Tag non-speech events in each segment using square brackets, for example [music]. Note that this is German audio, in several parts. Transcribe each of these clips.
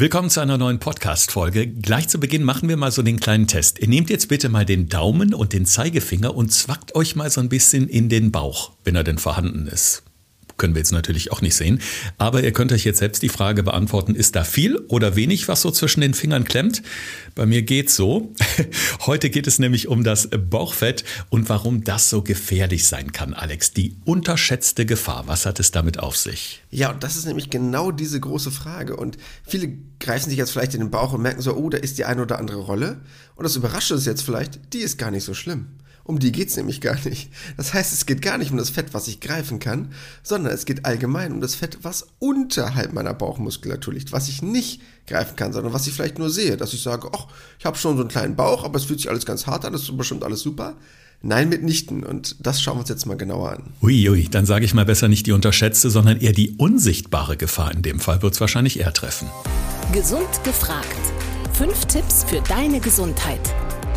Willkommen zu einer neuen Podcast-Folge. Gleich zu Beginn machen wir mal so den kleinen Test. Ihr nehmt jetzt bitte mal den Daumen und den Zeigefinger und zwackt euch mal so ein bisschen in den Bauch, wenn er denn vorhanden ist können wir jetzt natürlich auch nicht sehen. Aber ihr könnt euch jetzt selbst die Frage beantworten, ist da viel oder wenig, was so zwischen den Fingern klemmt? Bei mir geht's so. [laughs] Heute geht es nämlich um das Bauchfett und warum das so gefährlich sein kann, Alex. Die unterschätzte Gefahr. Was hat es damit auf sich? Ja, und das ist nämlich genau diese große Frage. Und viele greifen sich jetzt vielleicht in den Bauch und merken so, oh, da ist die eine oder andere Rolle. Und das überrascht uns jetzt vielleicht, die ist gar nicht so schlimm. Um die geht's nämlich gar nicht. Das heißt, es geht gar nicht um das Fett, was ich greifen kann, sondern es geht allgemein um das Fett, was unterhalb meiner Bauchmuskulatur liegt, was ich nicht greifen kann, sondern was ich vielleicht nur sehe, dass ich sage, ach, ich habe schon so einen kleinen Bauch, aber es fühlt sich alles ganz hart an, das ist bestimmt alles super. Nein, mitnichten. Und das schauen wir uns jetzt mal genauer an. Uiui, ui, dann sage ich mal besser nicht die unterschätzte, sondern eher die unsichtbare Gefahr. In dem Fall wird es wahrscheinlich eher treffen. Gesund gefragt. Fünf Tipps für deine Gesundheit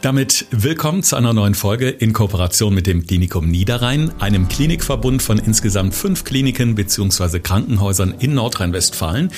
Damit willkommen zu einer neuen Folge in Kooperation mit dem Klinikum Niederrhein, einem Klinikverbund von insgesamt fünf Kliniken bzw. Krankenhäusern in Nordrhein-Westfalen.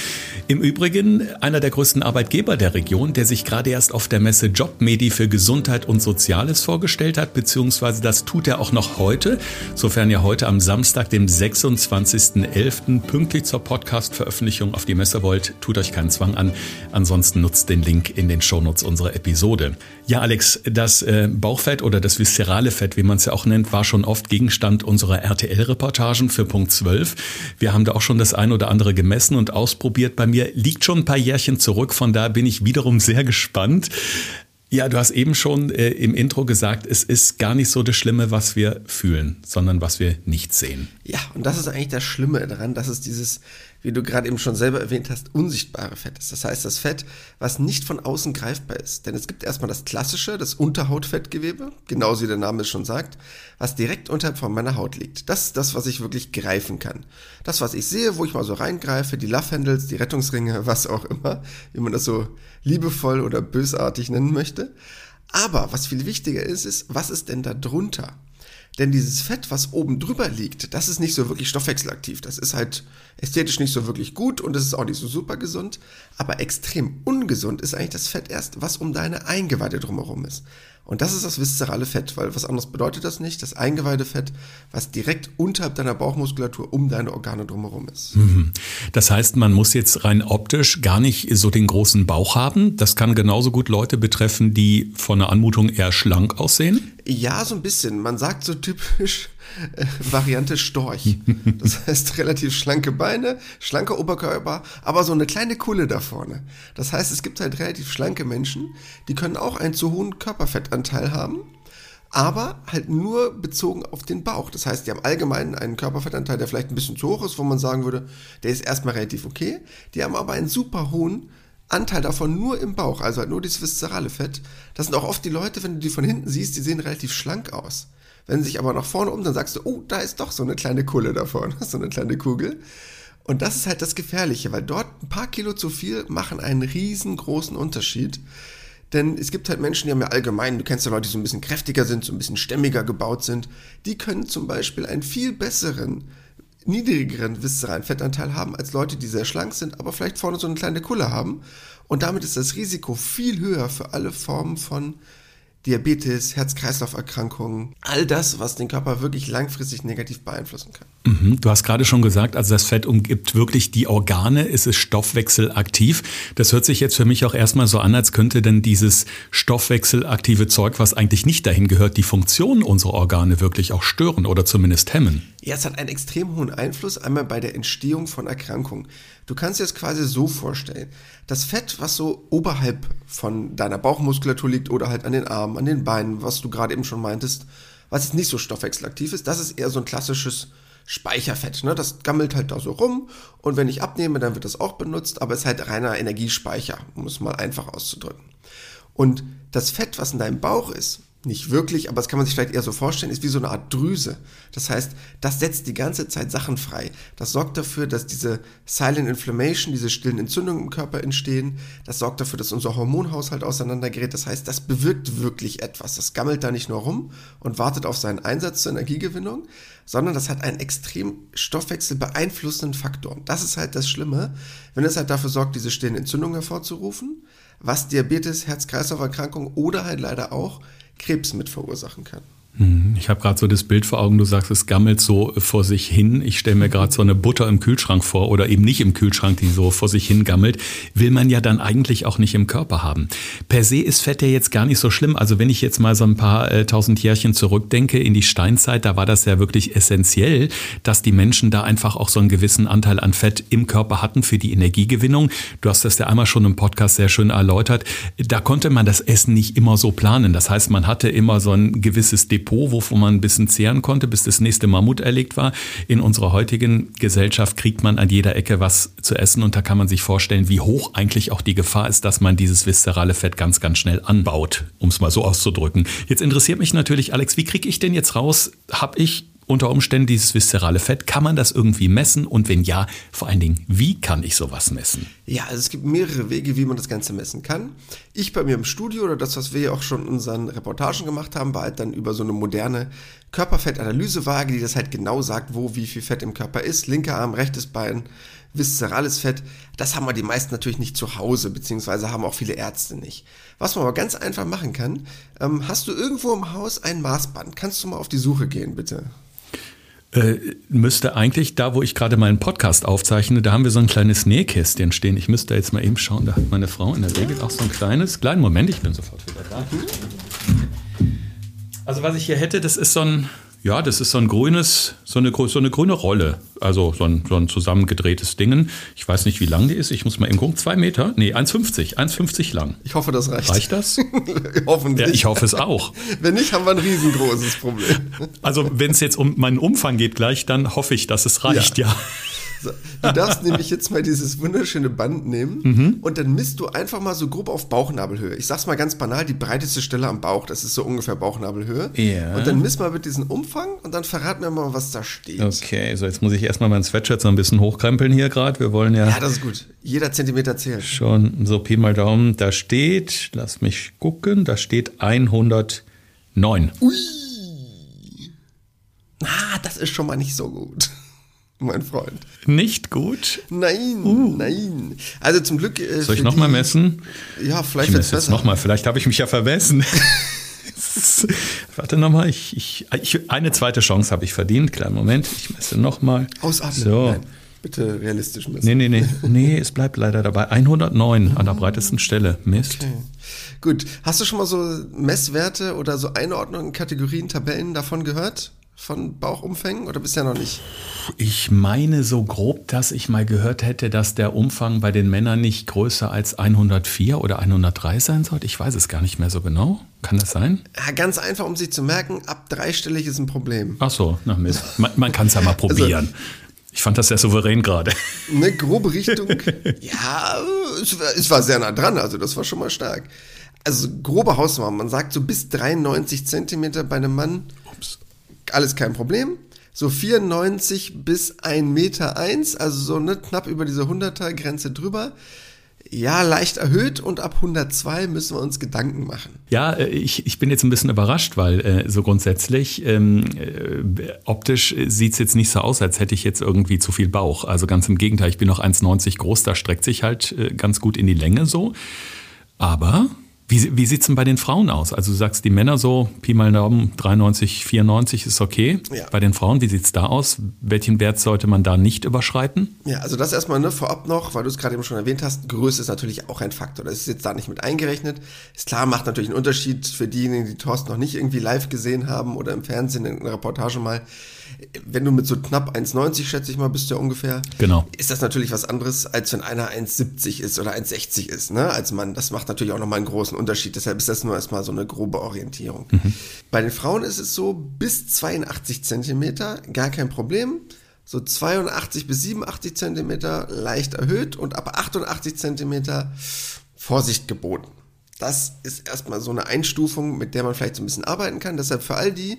Im Übrigen einer der größten Arbeitgeber der Region, der sich gerade erst auf der Messe Jobmedi für Gesundheit und Soziales vorgestellt hat, beziehungsweise das tut er auch noch heute, sofern ihr heute am Samstag, dem 26.11. pünktlich zur Podcast-Veröffentlichung auf die Messe wollt, tut euch keinen Zwang an. Ansonsten nutzt den Link in den Shownotes unserer Episode. Ja, Alex, das äh, Bauchfett oder das viszerale Fett, wie man es ja auch nennt, war schon oft Gegenstand unserer RTL-Reportagen für Punkt 12. Wir haben da auch schon das ein oder andere gemessen und ausprobiert. Bei mir liegt schon ein paar Jährchen zurück, von da bin ich wiederum sehr gespannt. Ja, du hast eben schon äh, im Intro gesagt, es ist gar nicht so das Schlimme, was wir fühlen, sondern was wir nicht sehen. Ja, und das ist eigentlich das Schlimme daran, dass es dieses wie du gerade eben schon selber erwähnt hast, unsichtbare Fett ist. Das heißt, das Fett, was nicht von außen greifbar ist. Denn es gibt erstmal das klassische, das Unterhautfettgewebe, genauso wie der Name es schon sagt, was direkt unterhalb von meiner Haut liegt. Das ist das, was ich wirklich greifen kann. Das, was ich sehe, wo ich mal so reingreife, die Love Handles, die Rettungsringe, [laughs] was auch immer, wie man das so liebevoll oder bösartig nennen möchte. Aber was viel wichtiger ist, ist, was ist denn da drunter? Denn dieses Fett, was oben drüber liegt, das ist nicht so wirklich stoffwechselaktiv. Das ist halt ästhetisch nicht so wirklich gut und es ist auch nicht so super gesund. Aber extrem ungesund ist eigentlich das Fett erst, was um deine Eingeweide drumherum ist. Und das ist das viszerale Fett, weil was anderes bedeutet das nicht. Das Eingeweidefett, was direkt unterhalb deiner Bauchmuskulatur um deine Organe drumherum ist. Mhm. Das heißt, man muss jetzt rein optisch gar nicht so den großen Bauch haben. Das kann genauso gut Leute betreffen, die von der Anmutung eher schlank aussehen. Ja, so ein bisschen. Man sagt so typisch äh, Variante Storch. Das [laughs] heißt relativ schlanke Beine, schlanker Oberkörper, aber so eine kleine Kulle da vorne. Das heißt, es gibt halt relativ schlanke Menschen, die können auch einen zu hohen Körperfettanteil haben, aber halt nur bezogen auf den Bauch. Das heißt, die haben allgemein einen Körperfettanteil, der vielleicht ein bisschen zu hoch ist, wo man sagen würde, der ist erstmal relativ okay. Die haben aber einen super hohen Anteil davon nur im Bauch, also halt nur dieses viszerale Fett. Das sind auch oft die Leute, wenn du die von hinten siehst, die sehen relativ schlank aus. Wenn sie sich aber nach vorne um, dann sagst du, oh, da ist doch so eine kleine Kulle da vorne, [laughs] so eine kleine Kugel. Und das ist halt das Gefährliche, weil dort ein paar Kilo zu viel machen einen riesengroßen Unterschied. Denn es gibt halt Menschen, die haben ja allgemein, du kennst ja Leute, die so ein bisschen kräftiger sind, so ein bisschen stämmiger gebaut sind, die können zum Beispiel einen viel besseren niedrigeren viszeralen Fettanteil haben als Leute, die sehr schlank sind, aber vielleicht vorne so eine kleine Kulle haben. Und damit ist das Risiko viel höher für alle Formen von Diabetes, Herz-Kreislauf-Erkrankungen, all das, was den Körper wirklich langfristig negativ beeinflussen kann. Mhm, du hast gerade schon gesagt, also das Fett umgibt wirklich die Organe, es ist stoffwechselaktiv. Das hört sich jetzt für mich auch erstmal so an, als könnte denn dieses stoffwechselaktive Zeug, was eigentlich nicht dahin gehört, die Funktion unserer Organe wirklich auch stören oder zumindest hemmen. Ja, es hat einen extrem hohen Einfluss einmal bei der Entstehung von Erkrankungen. Du kannst dir das quasi so vorstellen. Das Fett, was so oberhalb von deiner Bauchmuskulatur liegt oder halt an den Armen, an den Beinen, was du gerade eben schon meintest, was jetzt nicht so stoffwechselaktiv ist, das ist eher so ein klassisches Speicherfett. Ne? Das gammelt halt da so rum und wenn ich abnehme, dann wird das auch benutzt, aber es ist halt reiner Energiespeicher, um es mal einfach auszudrücken. Und das Fett, was in deinem Bauch ist, nicht wirklich, aber das kann man sich vielleicht eher so vorstellen, ist wie so eine Art Drüse. Das heißt, das setzt die ganze Zeit Sachen frei. Das sorgt dafür, dass diese Silent Inflammation, diese stillen Entzündungen im Körper entstehen. Das sorgt dafür, dass unser Hormonhaushalt auseinandergerät. Das heißt, das bewirkt wirklich etwas. Das gammelt da nicht nur rum und wartet auf seinen Einsatz zur Energiegewinnung, sondern das hat einen extrem Stoffwechsel beeinflussenden Faktor. Und das ist halt das Schlimme, wenn es halt dafür sorgt, diese stillen Entzündungen hervorzurufen, was Diabetes, Herz-Kreislauf-Erkrankung oder halt leider auch Krebs mit verursachen kann. Hm, ich habe gerade so das Bild vor Augen, du sagst, es gammelt so vor sich hin. Ich stelle mir gerade so eine Butter im Kühlschrank vor oder eben nicht im Kühlschrank, die so vor sich hin gammelt. Will man ja dann eigentlich auch nicht im Körper haben. Per se ist Fett ja jetzt gar nicht so schlimm. Also wenn ich jetzt mal so ein paar äh, tausend Jährchen zurückdenke in die Steinzeit, da war das ja wirklich essentiell, dass die Menschen da einfach auch so einen gewissen Anteil an Fett im Körper hatten für die Energiegewinnung. Du hast das ja einmal schon im Podcast sehr schön erläutert. Da konnte man das Essen nicht immer so planen. Das heißt, man hatte immer so ein gewisses Depot Depot, wovon man ein bisschen zehren konnte, bis das nächste Mammut erlegt war. In unserer heutigen Gesellschaft kriegt man an jeder Ecke was zu essen und da kann man sich vorstellen, wie hoch eigentlich auch die Gefahr ist, dass man dieses viszerale Fett ganz, ganz schnell anbaut, um es mal so auszudrücken. Jetzt interessiert mich natürlich, Alex, wie kriege ich denn jetzt raus, habe ich unter Umständen dieses viszerale Fett? Kann man das irgendwie messen? Und wenn ja, vor allen Dingen, wie kann ich sowas messen? Ja, also es gibt mehrere Wege, wie man das Ganze messen kann. Ich bei mir im Studio oder das, was wir ja auch schon in unseren Reportagen gemacht haben, war halt dann über so eine moderne Körperfettanalysewaage, die das halt genau sagt, wo wie viel Fett im Körper ist. Linker Arm, rechtes Bein, viszerales Fett. Das haben wir die meisten natürlich nicht zu Hause, beziehungsweise haben auch viele Ärzte nicht. Was man aber ganz einfach machen kann, ähm, hast du irgendwo im Haus ein Maßband? Kannst du mal auf die Suche gehen, bitte? Äh, müsste eigentlich, da wo ich gerade meinen Podcast aufzeichne, da haben wir so ein kleines Nähkästchen stehen. Ich müsste jetzt mal eben schauen, da hat meine Frau in der Regel auch so ein kleines. Kleinen Moment, ich bin sofort wieder da. Also was ich hier hätte, das ist so ein, ja, das ist so ein grünes, so eine, so eine grüne Rolle. Also so ein, so ein zusammengedrehtes Ding. Ich weiß nicht, wie lang die ist. Ich muss mal eben gucken. Zwei Meter? Nee, 1,50. 1,50 lang. Ich hoffe, das reicht. Reicht das? [laughs] Hoffentlich. Ja, ich hoffe es auch. Wenn nicht, haben wir ein riesengroßes Problem. Also wenn es jetzt um meinen Umfang geht gleich, dann hoffe ich, dass es reicht, ja. ja. So, du darfst nämlich jetzt mal dieses wunderschöne Band nehmen mhm. und dann misst du einfach mal so grob auf Bauchnabelhöhe. Ich sag's mal ganz banal, die breiteste Stelle am Bauch, das ist so ungefähr Bauchnabelhöhe. Ja. Und dann misst mal mit diesem Umfang und dann verrat mir mal, was da steht. Okay, so jetzt muss ich erstmal mein Sweatshirt so ein bisschen hochkrempeln hier gerade. Wir wollen ja. Ja, das ist gut. Jeder Zentimeter zählt. Schon so Pi mal Daumen. Da steht, lass mich gucken, da steht 109. Ui. Ah, das ist schon mal nicht so gut mein Freund. Nicht gut? Nein, uh. nein. Also zum Glück. Äh, Soll ich nochmal messen? Ja, vielleicht wird es besser. Nochmal, vielleicht habe ich mich ja vermessen. [laughs] Warte nochmal, ich, ich, ich, eine zweite Chance habe ich verdient. Kleinen Moment, ich messe nochmal. Ausatmen. So. Nein, bitte realistisch messen. Nee, nee, nee. Nee, es bleibt leider dabei. 109 an der breitesten Stelle. Mist. Okay. Gut. Hast du schon mal so Messwerte oder so Einordnungen, Kategorien, Tabellen davon gehört? Von Bauchumfängen oder bisher noch nicht? Ich meine so grob, dass ich mal gehört hätte, dass der Umfang bei den Männern nicht größer als 104 oder 103 sein sollte. Ich weiß es gar nicht mehr so genau. Kann das sein? Ja, ganz einfach, um sich zu merken, ab dreistellig ist ein Problem. Ach so, na Mist. Man, man kann es ja mal also, probieren. Also, ich fand das sehr souverän gerade. Eine grobe Richtung. ja, es war, es war sehr nah dran, also das war schon mal stark. Also grobe Hausnummer, man sagt so bis 93 Zentimeter bei einem Mann. Ups alles kein Problem. So 94 bis 1 Meter 1, also so ne, knapp über diese 100er Grenze drüber. Ja, leicht erhöht und ab 102 müssen wir uns Gedanken machen. Ja, äh, ich, ich bin jetzt ein bisschen überrascht, weil äh, so grundsätzlich ähm, äh, optisch sieht es jetzt nicht so aus, als hätte ich jetzt irgendwie zu viel Bauch. Also ganz im Gegenteil, ich bin noch 1,90 groß, da streckt sich halt äh, ganz gut in die Länge so. Aber wie, wie sieht es denn bei den Frauen aus? Also du sagst, die Männer so, Pi mal Daumen, 93, 94 ist okay. Ja. Bei den Frauen, wie sieht es da aus? Welchen Wert sollte man da nicht überschreiten? Ja, also das erstmal ne, vorab noch, weil du es gerade eben schon erwähnt hast, Größe ist natürlich auch ein Faktor. Das ist jetzt da nicht mit eingerechnet. Ist klar, macht natürlich einen Unterschied für diejenigen, die Thorsten noch nicht irgendwie live gesehen haben oder im Fernsehen in einer Reportage mal wenn du mit so knapp 1,90 schätze ich mal bist du ja ungefähr, genau. ist das natürlich was anderes, als wenn einer 1,70 ist oder 1,60 ist, ne, als Mann. Das macht natürlich auch nochmal einen großen Unterschied. Deshalb ist das nur erstmal so eine grobe Orientierung. Mhm. Bei den Frauen ist es so, bis 82 Zentimeter, gar kein Problem. So 82 bis 87 Zentimeter leicht erhöht und ab 88 Zentimeter Vorsicht geboten. Das ist erstmal so eine Einstufung, mit der man vielleicht so ein bisschen arbeiten kann. Deshalb für all die,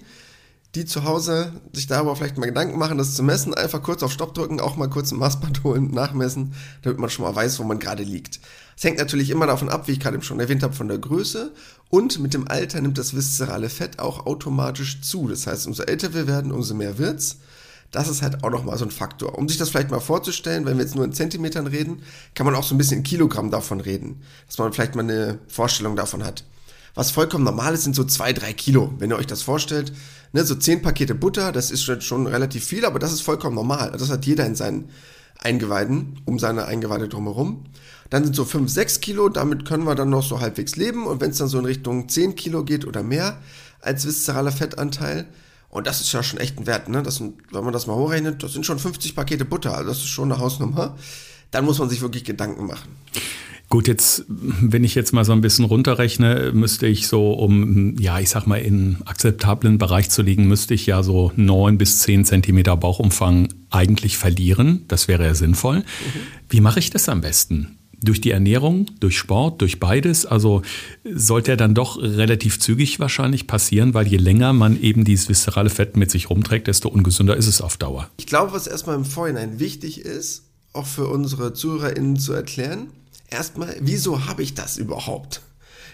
die zu Hause sich darüber vielleicht mal Gedanken machen, das zu messen, einfach kurz auf Stopp drücken, auch mal kurz ein Maßband [laughs] holen, nachmessen, damit man schon mal weiß, wo man gerade liegt. Es hängt natürlich immer davon ab, wie ich gerade schon erwähnt habe, von der Größe und mit dem Alter nimmt das viszerale Fett auch automatisch zu. Das heißt, umso älter wir werden, umso mehr wird's. Das ist halt auch nochmal so ein Faktor. Um sich das vielleicht mal vorzustellen, wenn wir jetzt nur in Zentimetern reden, kann man auch so ein bisschen in Kilogramm davon reden. Dass man vielleicht mal eine Vorstellung davon hat. Was vollkommen normal ist, sind so zwei, drei Kilo. Wenn ihr euch das vorstellt, ne, so zehn Pakete Butter, das ist schon relativ viel, aber das ist vollkommen normal. Das hat jeder in seinen Eingeweiden, um seine Eingeweide drumherum. Dann sind so fünf, sechs Kilo, damit können wir dann noch so halbwegs leben. Und wenn es dann so in Richtung zehn Kilo geht oder mehr als viszeraler Fettanteil, und das ist ja schon echt ein Wert, ne? Das sind, wenn man das mal hochrechnet, das sind schon 50 Pakete Butter, also das ist schon eine Hausnummer. Dann muss man sich wirklich Gedanken machen. Gut, jetzt, wenn ich jetzt mal so ein bisschen runterrechne, müsste ich so, um, ja, ich sag mal, in akzeptablen Bereich zu liegen, müsste ich ja so neun bis zehn Zentimeter Bauchumfang eigentlich verlieren. Das wäre ja sinnvoll. Mhm. Wie mache ich das am besten? Durch die Ernährung, durch Sport, durch beides. Also sollte er dann doch relativ zügig wahrscheinlich passieren, weil je länger man eben dieses viszerale Fett mit sich rumträgt, desto ungesünder ist es auf Dauer. Ich glaube, was erstmal im Vorhinein wichtig ist, auch für unsere ZuhörerInnen zu erklären, erstmal, wieso habe ich das überhaupt?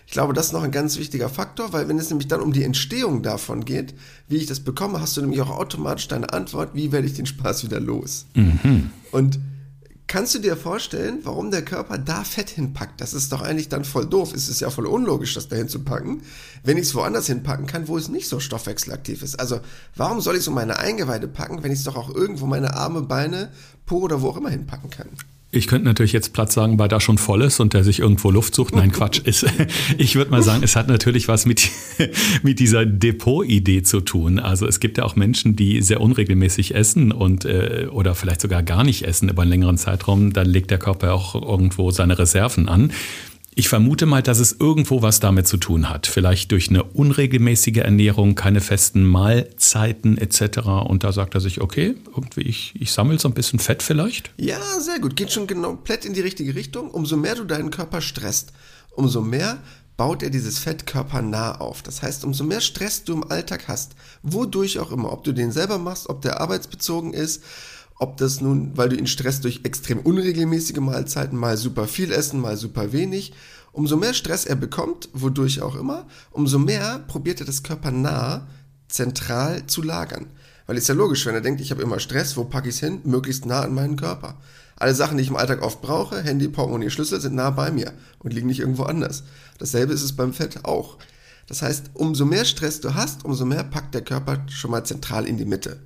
Ich glaube, das ist noch ein ganz wichtiger Faktor, weil wenn es nämlich dann um die Entstehung davon geht, wie ich das bekomme, hast du nämlich auch automatisch deine Antwort, wie werde ich den Spaß wieder los? Mhm. Und kannst du dir vorstellen, warum der Körper da Fett hinpackt? Das ist doch eigentlich dann voll doof. Es ist ja voll unlogisch, das da hinzupacken, wenn ich es woanders hinpacken kann, wo es nicht so stoffwechselaktiv ist. Also, warum soll ich so meine Eingeweide packen, wenn ich es doch auch irgendwo meine Arme, Beine, Po oder wo auch immer hinpacken kann? Ich könnte natürlich jetzt Platz sagen, weil da schon voll ist und der sich irgendwo Luft sucht. Nein, Quatsch. Ist, [laughs] ich würde mal sagen, es hat natürlich was mit, [laughs] mit dieser Depot-Idee zu tun. Also es gibt ja auch Menschen, die sehr unregelmäßig essen und äh, oder vielleicht sogar gar nicht essen über einen längeren Zeitraum. Dann legt der Körper auch irgendwo seine Reserven an. Ich vermute mal, dass es irgendwo was damit zu tun hat. Vielleicht durch eine unregelmäßige Ernährung, keine festen Mahlzeiten etc. Und da sagt er sich, okay, irgendwie ich, ich sammle so ein bisschen Fett vielleicht. Ja, sehr gut. Geht schon komplett in die richtige Richtung. Umso mehr du deinen Körper stresst, umso mehr baut er dieses Fett körpernah auf. Das heißt, umso mehr Stress du im Alltag hast, wodurch auch immer, ob du den selber machst, ob der arbeitsbezogen ist, ob das nun, weil du ihn stresst durch extrem unregelmäßige Mahlzeiten, mal super viel essen, mal super wenig. Umso mehr Stress er bekommt, wodurch auch immer, umso mehr probiert er das Körper nah zentral zu lagern. Weil ist ja logisch, wenn er denkt, ich habe immer Stress, wo packe ich es hin? Möglichst nah an meinen Körper. Alle Sachen, die ich im Alltag oft brauche, Handy, Portemonnaie, Schlüssel, sind nah bei mir und liegen nicht irgendwo anders. Dasselbe ist es beim Fett auch. Das heißt, umso mehr Stress du hast, umso mehr packt der Körper schon mal zentral in die Mitte.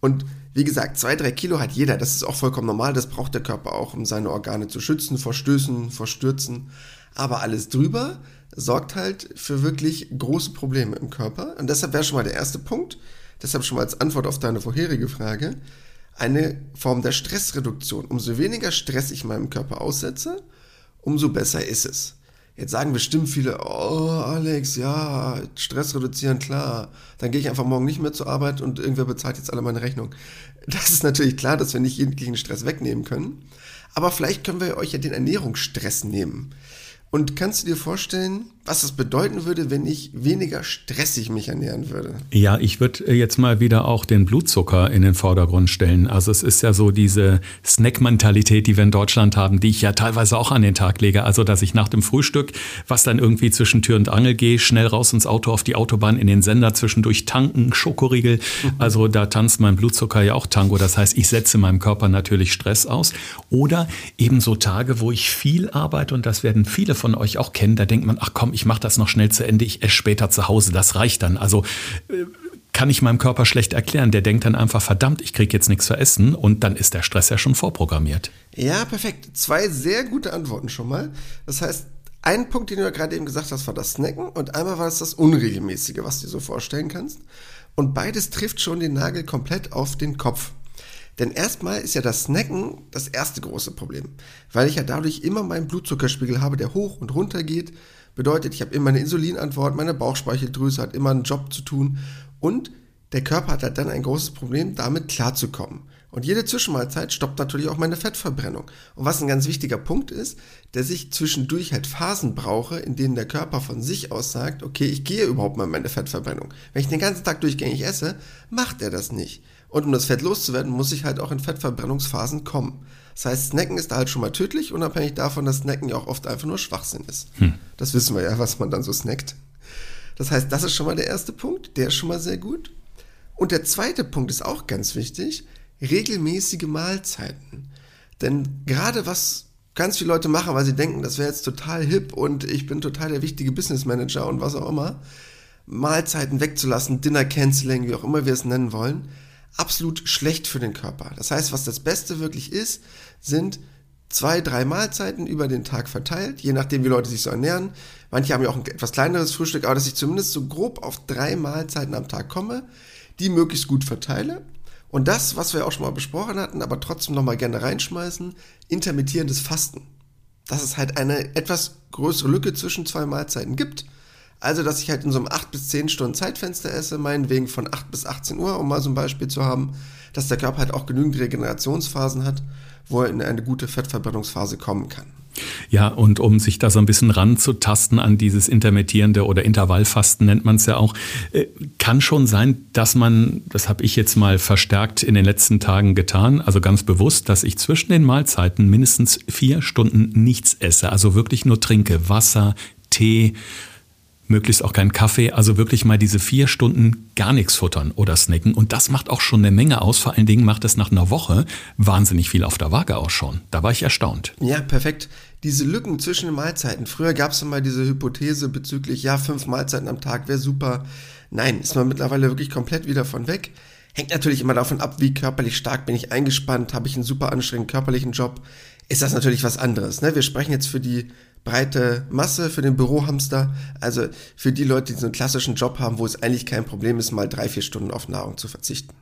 Und wie gesagt, zwei, drei Kilo hat jeder. Das ist auch vollkommen normal. Das braucht der Körper auch, um seine Organe zu schützen vor Stößen, vor Stürzen. Aber alles drüber sorgt halt für wirklich große Probleme im Körper. Und deshalb wäre schon mal der erste Punkt. Deshalb schon mal als Antwort auf deine vorherige Frage. Eine Form der Stressreduktion. Umso weniger Stress ich meinem Körper aussetze, umso besser ist es. Jetzt sagen bestimmt viele, oh Alex, ja, Stress reduzieren, klar. Dann gehe ich einfach morgen nicht mehr zur Arbeit und irgendwer bezahlt jetzt alle meine Rechnung. Das ist natürlich klar, dass wir nicht jeden Stress wegnehmen können. Aber vielleicht können wir euch ja den Ernährungsstress nehmen. Und kannst du dir vorstellen, was das bedeuten würde, wenn ich weniger stressig mich ernähren würde? Ja, ich würde äh, jetzt mal wieder auch den Blutzucker in den Vordergrund stellen. Also es ist ja so diese Snack-Mentalität, die wir in Deutschland haben, die ich ja teilweise auch an den Tag lege. Also dass ich nach dem Frühstück, was dann irgendwie zwischen Tür und Angel gehe, schnell raus ins Auto auf die Autobahn, in den Sender, zwischendurch tanken, Schokoriegel. Mhm. Also da tanzt mein Blutzucker ja auch Tango. Das heißt, ich setze meinem Körper natürlich Stress aus. Oder eben so Tage, wo ich viel arbeite und das werden viele von euch auch kennen, da denkt man, ach komm, ich mache das noch schnell zu Ende, ich esse später zu Hause, das reicht dann. Also äh, kann ich meinem Körper schlecht erklären. Der denkt dann einfach, verdammt, ich kriege jetzt nichts zu essen und dann ist der Stress ja schon vorprogrammiert. Ja, perfekt. Zwei sehr gute Antworten schon mal. Das heißt, ein Punkt, den du ja gerade eben gesagt hast, war das Snacken und einmal war es das Unregelmäßige, was du dir so vorstellen kannst. Und beides trifft schon den Nagel komplett auf den Kopf. Denn erstmal ist ja das Snacken das erste große Problem, weil ich ja dadurch immer meinen Blutzuckerspiegel habe, der hoch und runter geht. Bedeutet, ich habe immer eine Insulinantwort, meine Bauchspeicheldrüse hat immer einen Job zu tun und der Körper hat halt dann ein großes Problem, damit klarzukommen. Und jede Zwischenmahlzeit stoppt natürlich auch meine Fettverbrennung. Und was ein ganz wichtiger Punkt ist, dass ich zwischendurch halt Phasen brauche, in denen der Körper von sich aus sagt, okay, ich gehe überhaupt mal in meine Fettverbrennung. Wenn ich den ganzen Tag durchgängig esse, macht er das nicht. Und um das Fett loszuwerden, muss ich halt auch in Fettverbrennungsphasen kommen. Das heißt, Snacken ist da halt schon mal tödlich, unabhängig davon, dass Snacken ja auch oft einfach nur Schwachsinn ist. Hm. Das wissen wir ja, was man dann so snackt. Das heißt, das ist schon mal der erste Punkt, der ist schon mal sehr gut. Und der zweite Punkt ist auch ganz wichtig, regelmäßige Mahlzeiten. Denn gerade was ganz viele Leute machen, weil sie denken, das wäre jetzt total hip und ich bin total der wichtige Business Manager und was auch immer, Mahlzeiten wegzulassen, Dinner Canceling, wie auch immer wir es nennen wollen, absolut schlecht für den Körper. Das heißt, was das Beste wirklich ist, sind zwei, drei Mahlzeiten über den Tag verteilt, je nachdem, wie Leute sich so ernähren. Manche haben ja auch ein etwas kleineres Frühstück, aber dass ich zumindest so grob auf drei Mahlzeiten am Tag komme, die möglichst gut verteile und das, was wir auch schon mal besprochen hatten, aber trotzdem nochmal gerne reinschmeißen, intermittierendes Fasten. Dass es halt eine etwas größere Lücke zwischen zwei Mahlzeiten gibt. Also, dass ich halt in so einem 8 bis 10 Stunden Zeitfenster esse, meinetwegen von 8 bis 18 Uhr, um mal so ein Beispiel zu haben, dass der Körper halt auch genügend Regenerationsphasen hat, wo er in eine gute Fettverbrennungsphase kommen kann. Ja, und um sich da so ein bisschen ranzutasten an dieses intermittierende oder Intervallfasten nennt man es ja auch, äh, kann schon sein, dass man, das habe ich jetzt mal verstärkt in den letzten Tagen getan, also ganz bewusst, dass ich zwischen den Mahlzeiten mindestens vier Stunden nichts esse, also wirklich nur trinke, Wasser, Tee, möglichst auch keinen Kaffee, also wirklich mal diese vier Stunden gar nichts futtern oder snacken. Und das macht auch schon eine Menge aus. Vor allen Dingen macht es nach einer Woche wahnsinnig viel auf der Waage aus schon. Da war ich erstaunt. Ja, perfekt. Diese Lücken zwischen den Mahlzeiten. Früher gab es mal diese Hypothese bezüglich, ja, fünf Mahlzeiten am Tag wäre super. Nein, ist man mittlerweile wirklich komplett wieder von weg. Hängt natürlich immer davon ab, wie körperlich stark bin ich eingespannt, habe ich einen super anstrengenden körperlichen Job. Ist das natürlich was anderes. Ne? Wir sprechen jetzt für die breite Masse für den Bürohamster. Also für die Leute, die so einen klassischen Job haben, wo es eigentlich kein Problem ist, mal drei, vier Stunden auf Nahrung zu verzichten.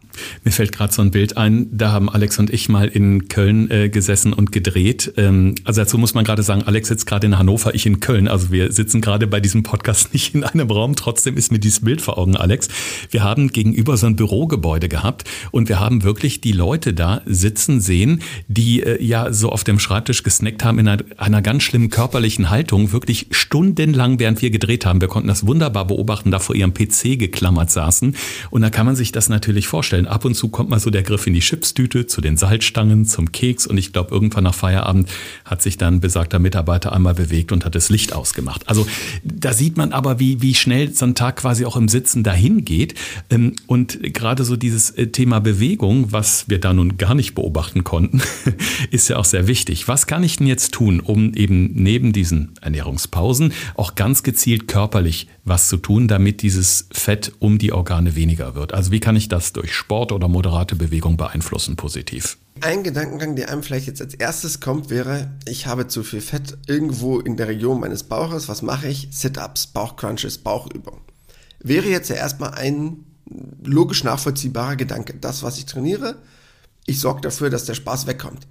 Mir fällt gerade so ein Bild ein, da haben Alex und ich mal in Köln äh, gesessen und gedreht. Ähm, also dazu muss man gerade sagen, Alex sitzt gerade in Hannover, ich in Köln. Also wir sitzen gerade bei diesem Podcast [laughs] nicht in einem Raum. Trotzdem ist mir dieses Bild vor Augen, Alex. Wir haben gegenüber so ein Bürogebäude gehabt und wir haben wirklich die Leute da sitzen sehen, die äh, ja so auf dem Schreibtisch gesnackt haben in einer, einer ganz schlimmen körperlichen Haltung, wirklich stundenlang, während wir gedreht haben. Wir konnten das wunderbar beobachten, da vor ihrem PC geklammert saßen. Und da kann man sich das natürlich vorstellen ab und zu kommt mal so der Griff in die Chipstüte, zu den Salzstangen, zum Keks und ich glaube, irgendwann nach Feierabend hat sich dann besagter Mitarbeiter einmal bewegt und hat das Licht ausgemacht. Also da sieht man aber, wie, wie schnell so ein Tag quasi auch im Sitzen dahin geht. Ähm, und gerade so dieses äh, Thema Bewegung, was wir da nun gar nicht beobachten konnten, [laughs] ist ja auch sehr wichtig. Was kann ich denn jetzt tun, um eben neben diesen Ernährungspausen auch ganz gezielt körperlich was zu tun, damit dieses Fett um die Organe weniger wird? Also wie kann ich das durch Sport oder moderate Bewegung beeinflussen positiv? Ein Gedankengang, der einem vielleicht jetzt als erstes kommt, wäre, ich habe zu viel Fett irgendwo in der Region meines Bauches. Was mache ich? Sit-ups, Bauchcrunches, Bauchübung. Wäre jetzt ja erstmal ein logisch nachvollziehbarer Gedanke. Das, was ich trainiere, ich sorge dafür, dass der Spaß wegkommt.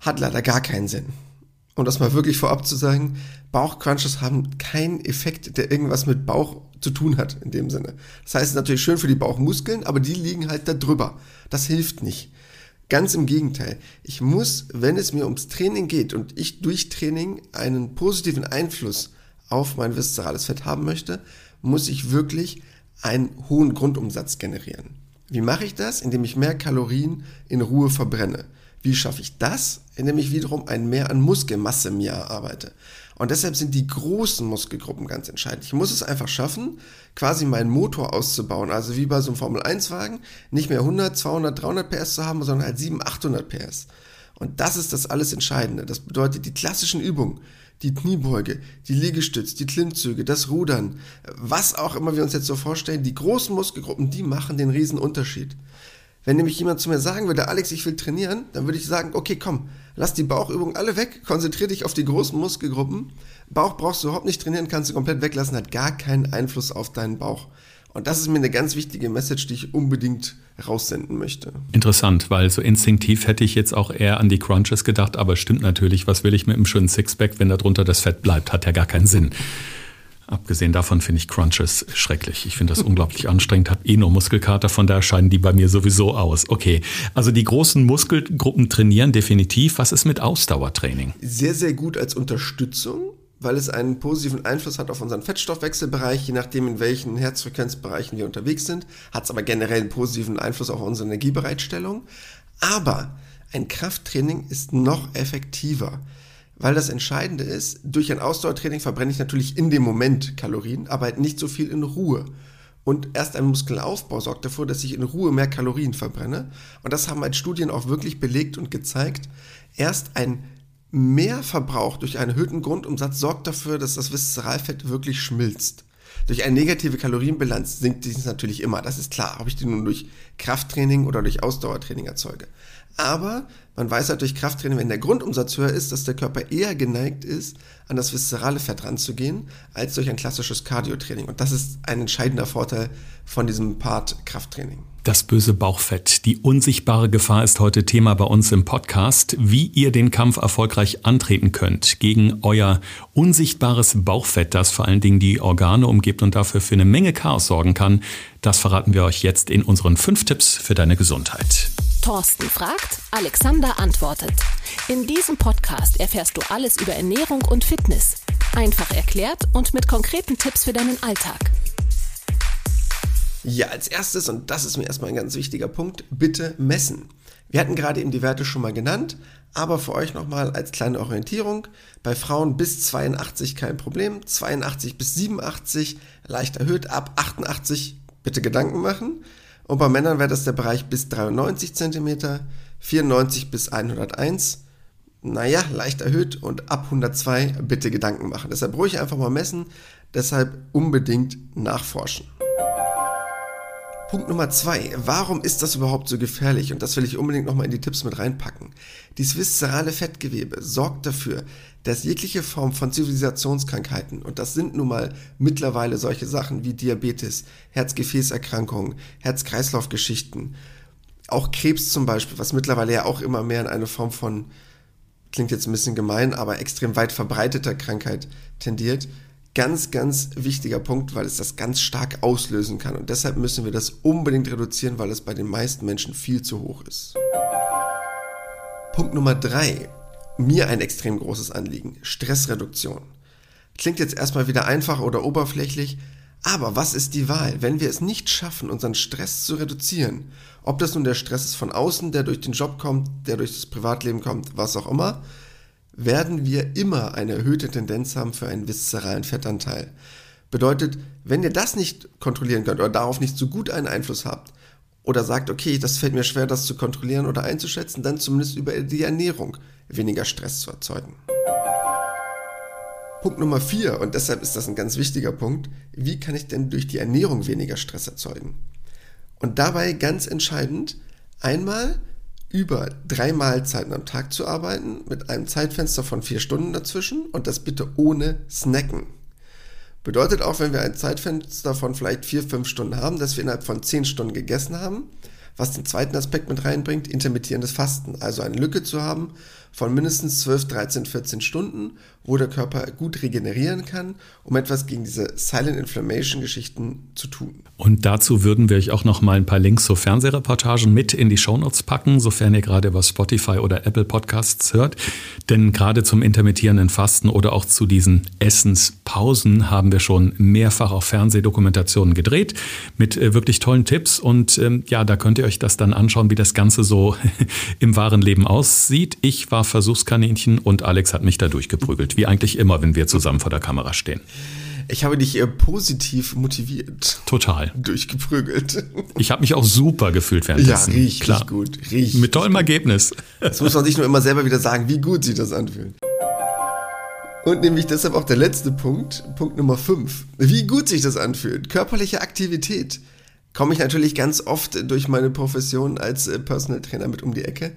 Hat leider gar keinen Sinn um das mal wirklich vorab zu sagen, Bauchcrunches haben keinen Effekt, der irgendwas mit Bauch zu tun hat in dem Sinne. Das heißt, natürlich schön für die Bauchmuskeln, aber die liegen halt da drüber. Das hilft nicht. Ganz im Gegenteil. Ich muss, wenn es mir ums Training geht und ich durch Training einen positiven Einfluss auf mein viszerales Fett haben möchte, muss ich wirklich einen hohen Grundumsatz generieren. Wie mache ich das? Indem ich mehr Kalorien in Ruhe verbrenne. Wie schaffe ich das? Indem ich wiederum ein Mehr an Muskelmasse im Jahr arbeite. Und deshalb sind die großen Muskelgruppen ganz entscheidend. Ich muss es einfach schaffen, quasi meinen Motor auszubauen. Also wie bei so einem Formel-1-Wagen, nicht mehr 100, 200, 300 PS zu haben, sondern halt 700, 800 PS. Und das ist das alles Entscheidende. Das bedeutet die klassischen Übungen, die Kniebeuge, die Liegestütz, die Klimmzüge, das Rudern, was auch immer wir uns jetzt so vorstellen, die großen Muskelgruppen, die machen den riesen Unterschied. Wenn nämlich jemand zu mir sagen würde, Alex, ich will trainieren, dann würde ich sagen, okay, komm, lass die Bauchübungen alle weg, konzentriere dich auf die großen Muskelgruppen. Bauch brauchst du überhaupt nicht trainieren, kannst du komplett weglassen, hat gar keinen Einfluss auf deinen Bauch. Und das ist mir eine ganz wichtige Message, die ich unbedingt raussenden möchte. Interessant, weil so instinktiv hätte ich jetzt auch eher an die Crunches gedacht, aber stimmt natürlich, was will ich mit einem schönen Sixpack, wenn da drunter das Fett bleibt, hat ja gar keinen Sinn. Abgesehen davon finde ich Crunches schrecklich. Ich finde das [laughs] unglaublich anstrengend, habe eh nur Muskelkater, von daher scheiden die bei mir sowieso aus. Okay, also die großen Muskelgruppen trainieren definitiv. Was ist mit Ausdauertraining? Sehr, sehr gut als Unterstützung, weil es einen positiven Einfluss hat auf unseren Fettstoffwechselbereich, je nachdem in welchen Herzfrequenzbereichen wir unterwegs sind, hat es aber generell einen positiven Einfluss auf unsere Energiebereitstellung. Aber ein Krafttraining ist noch effektiver. Weil das Entscheidende ist, durch ein Ausdauertraining verbrenne ich natürlich in dem Moment Kalorien, aber halt nicht so viel in Ruhe. Und erst ein Muskelaufbau sorgt dafür, dass ich in Ruhe mehr Kalorien verbrenne. Und das haben halt Studien auch wirklich belegt und gezeigt. Erst ein Mehrverbrauch durch einen erhöhten Grundumsatz sorgt dafür, dass das Viszeralfett wirklich schmilzt. Durch eine negative Kalorienbilanz sinkt dies natürlich immer, das ist klar, ob ich die nun durch Krafttraining oder durch Ausdauertraining erzeuge. Aber man weiß halt durch Krafttraining, wenn der Grundumsatz höher ist, dass der Körper eher geneigt ist, an das viszerale Fett ranzugehen, als durch ein klassisches Cardiotraining. Und das ist ein entscheidender Vorteil von diesem Part Krafttraining. Das böse Bauchfett. Die unsichtbare Gefahr ist heute Thema bei uns im Podcast. Wie ihr den Kampf erfolgreich antreten könnt gegen euer unsichtbares Bauchfett, das vor allen Dingen die Organe umgibt und dafür für eine Menge Chaos sorgen kann, das verraten wir euch jetzt in unseren fünf Tipps für deine Gesundheit. Thorsten fragt, Alexander antwortet. In diesem Podcast erfährst du alles über Ernährung und Fitness. Einfach erklärt und mit konkreten Tipps für deinen Alltag. Ja, als erstes, und das ist mir erstmal ein ganz wichtiger Punkt, bitte messen. Wir hatten gerade eben die Werte schon mal genannt, aber für euch nochmal als kleine Orientierung. Bei Frauen bis 82 kein Problem, 82 bis 87 leicht erhöht, ab 88 bitte Gedanken machen. Und bei Männern wäre das der Bereich bis 93 cm, 94 bis 101 naja, leicht erhöht und ab 102 bitte Gedanken machen. Deshalb ruhig einfach mal messen, deshalb unbedingt nachforschen. Punkt Nummer zwei. Warum ist das überhaupt so gefährlich? Und das will ich unbedingt nochmal in die Tipps mit reinpacken. Dieses viszerale Fettgewebe sorgt dafür, dass jegliche Form von Zivilisationskrankheiten, und das sind nun mal mittlerweile solche Sachen wie Diabetes, Herzgefäßerkrankungen, Herz-Kreislauf-Geschichten, auch Krebs zum Beispiel, was mittlerweile ja auch immer mehr in eine Form von, klingt jetzt ein bisschen gemein, aber extrem weit verbreiteter Krankheit tendiert, Ganz, ganz wichtiger Punkt, weil es das ganz stark auslösen kann. Und deshalb müssen wir das unbedingt reduzieren, weil es bei den meisten Menschen viel zu hoch ist. Punkt Nummer drei. Mir ein extrem großes Anliegen. Stressreduktion. Klingt jetzt erstmal wieder einfach oder oberflächlich, aber was ist die Wahl, wenn wir es nicht schaffen, unseren Stress zu reduzieren? Ob das nun der Stress ist von außen, der durch den Job kommt, der durch das Privatleben kommt, was auch immer, werden wir immer eine erhöhte Tendenz haben für einen viszeralen Fettanteil. Bedeutet, wenn ihr das nicht kontrollieren könnt oder darauf nicht so gut einen Einfluss habt oder sagt, okay, das fällt mir schwer, das zu kontrollieren oder einzuschätzen, dann zumindest über die Ernährung weniger Stress zu erzeugen. Punkt Nummer vier und deshalb ist das ein ganz wichtiger Punkt, wie kann ich denn durch die Ernährung weniger Stress erzeugen? Und dabei ganz entscheidend, einmal über drei Mahlzeiten am Tag zu arbeiten, mit einem Zeitfenster von vier Stunden dazwischen und das bitte ohne Snacken. Bedeutet auch, wenn wir ein Zeitfenster von vielleicht vier, fünf Stunden haben, dass wir innerhalb von zehn Stunden gegessen haben, was den zweiten Aspekt mit reinbringt, intermittierendes Fasten, also eine Lücke zu haben von mindestens 12, 13, 14 Stunden, wo der Körper gut regenerieren kann, um etwas gegen diese Silent Inflammation Geschichten zu tun. Und dazu würden wir euch auch noch mal ein paar Links zur Fernsehreportagen mit in die Shownotes packen, sofern ihr gerade über Spotify oder Apple Podcasts hört. Denn gerade zum intermittierenden Fasten oder auch zu diesen Essenspausen haben wir schon mehrfach auch Fernsehdokumentationen gedreht mit äh, wirklich tollen Tipps. Und ähm, ja, da könnt ihr euch das dann anschauen, wie das Ganze so [laughs] im wahren Leben aussieht. Ich war Versuchskaninchen und Alex hat mich da durchgeprügelt, wie eigentlich immer, wenn wir zusammen vor der Kamera stehen. Ich habe dich eher positiv motiviert. Total. Durchgeprügelt. [laughs] Ich habe mich auch super gefühlt währenddessen. Ja, richtig Klar. gut. Richtig Mit tollem Ergebnis. Das muss man sich nur immer selber wieder sagen, wie gut sich das anfühlt. Und nämlich deshalb auch der letzte Punkt, Punkt Nummer 5. Wie gut sich das anfühlt. Körperliche Aktivität. Komme ich natürlich ganz oft durch meine Profession als äh, Personal Trainer mit um die Ecke.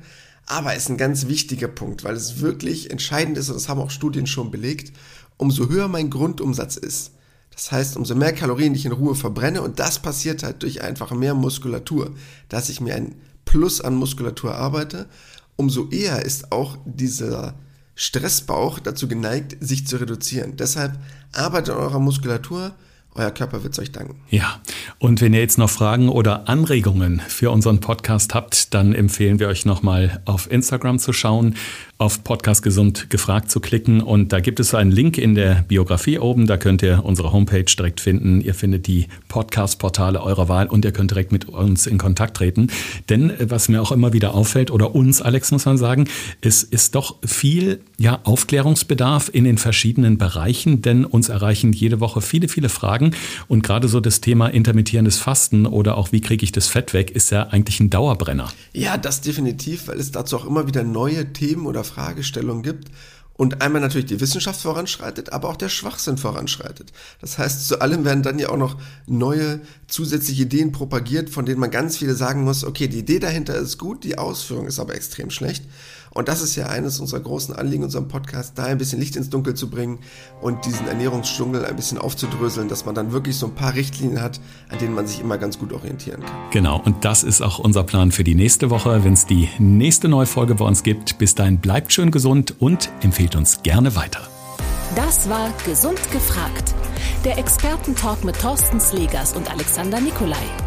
Aber ist ein ganz wichtiger Punkt, weil es wirklich entscheidend ist, und das haben auch Studien schon belegt, umso höher mein Grundumsatz ist. Das heißt, umso mehr Kalorien ich in Ruhe verbrenne und das passiert halt durch einfach mehr Muskulatur, dass ich mir ein Plus an Muskulatur arbeite, umso eher ist auch dieser Stressbauch dazu geneigt, sich zu reduzieren. Deshalb arbeitet an eurer Muskulatur, euer Körper wird es euch danken. Ja, und wenn ihr jetzt noch Fragen oder Anregungen für unseren Podcast habt, dann empfehlen wir euch nochmal auf Instagram zu schauen auf Podcast Gesund gefragt zu klicken. Und da gibt es einen Link in der Biografie oben. Da könnt ihr unsere Homepage direkt finden. Ihr findet die Podcast-Portale eurer Wahl und ihr könnt direkt mit uns in Kontakt treten. Denn äh, was mir auch immer wieder auffällt, oder uns, Alex, muss man sagen, es ist doch viel ja, Aufklärungsbedarf in den verschiedenen Bereichen, denn uns erreichen jede Woche viele, viele Fragen. Und gerade so das Thema intermittierendes Fasten oder auch wie kriege ich das Fett weg, ist ja eigentlich ein Dauerbrenner. Ja, das definitiv, weil es dazu auch immer wieder neue Themen oder Fragestellung gibt und einmal natürlich die Wissenschaft voranschreitet, aber auch der Schwachsinn voranschreitet. Das heißt, zu allem werden dann ja auch noch neue zusätzliche Ideen propagiert, von denen man ganz viele sagen muss, okay, die Idee dahinter ist gut, die Ausführung ist aber extrem schlecht. Und das ist ja eines unserer großen Anliegen unserem Podcast, da ein bisschen Licht ins Dunkel zu bringen und diesen Ernährungsdschungel ein bisschen aufzudröseln, dass man dann wirklich so ein paar Richtlinien hat, an denen man sich immer ganz gut orientieren kann. Genau, und das ist auch unser Plan für die nächste Woche, wenn es die nächste neue Folge bei uns gibt. Bis dahin bleibt schön gesund und empfehlt uns gerne weiter. Das war Gesund gefragt. Der Expertentalk mit Thorsten Slegers und Alexander Nikolai.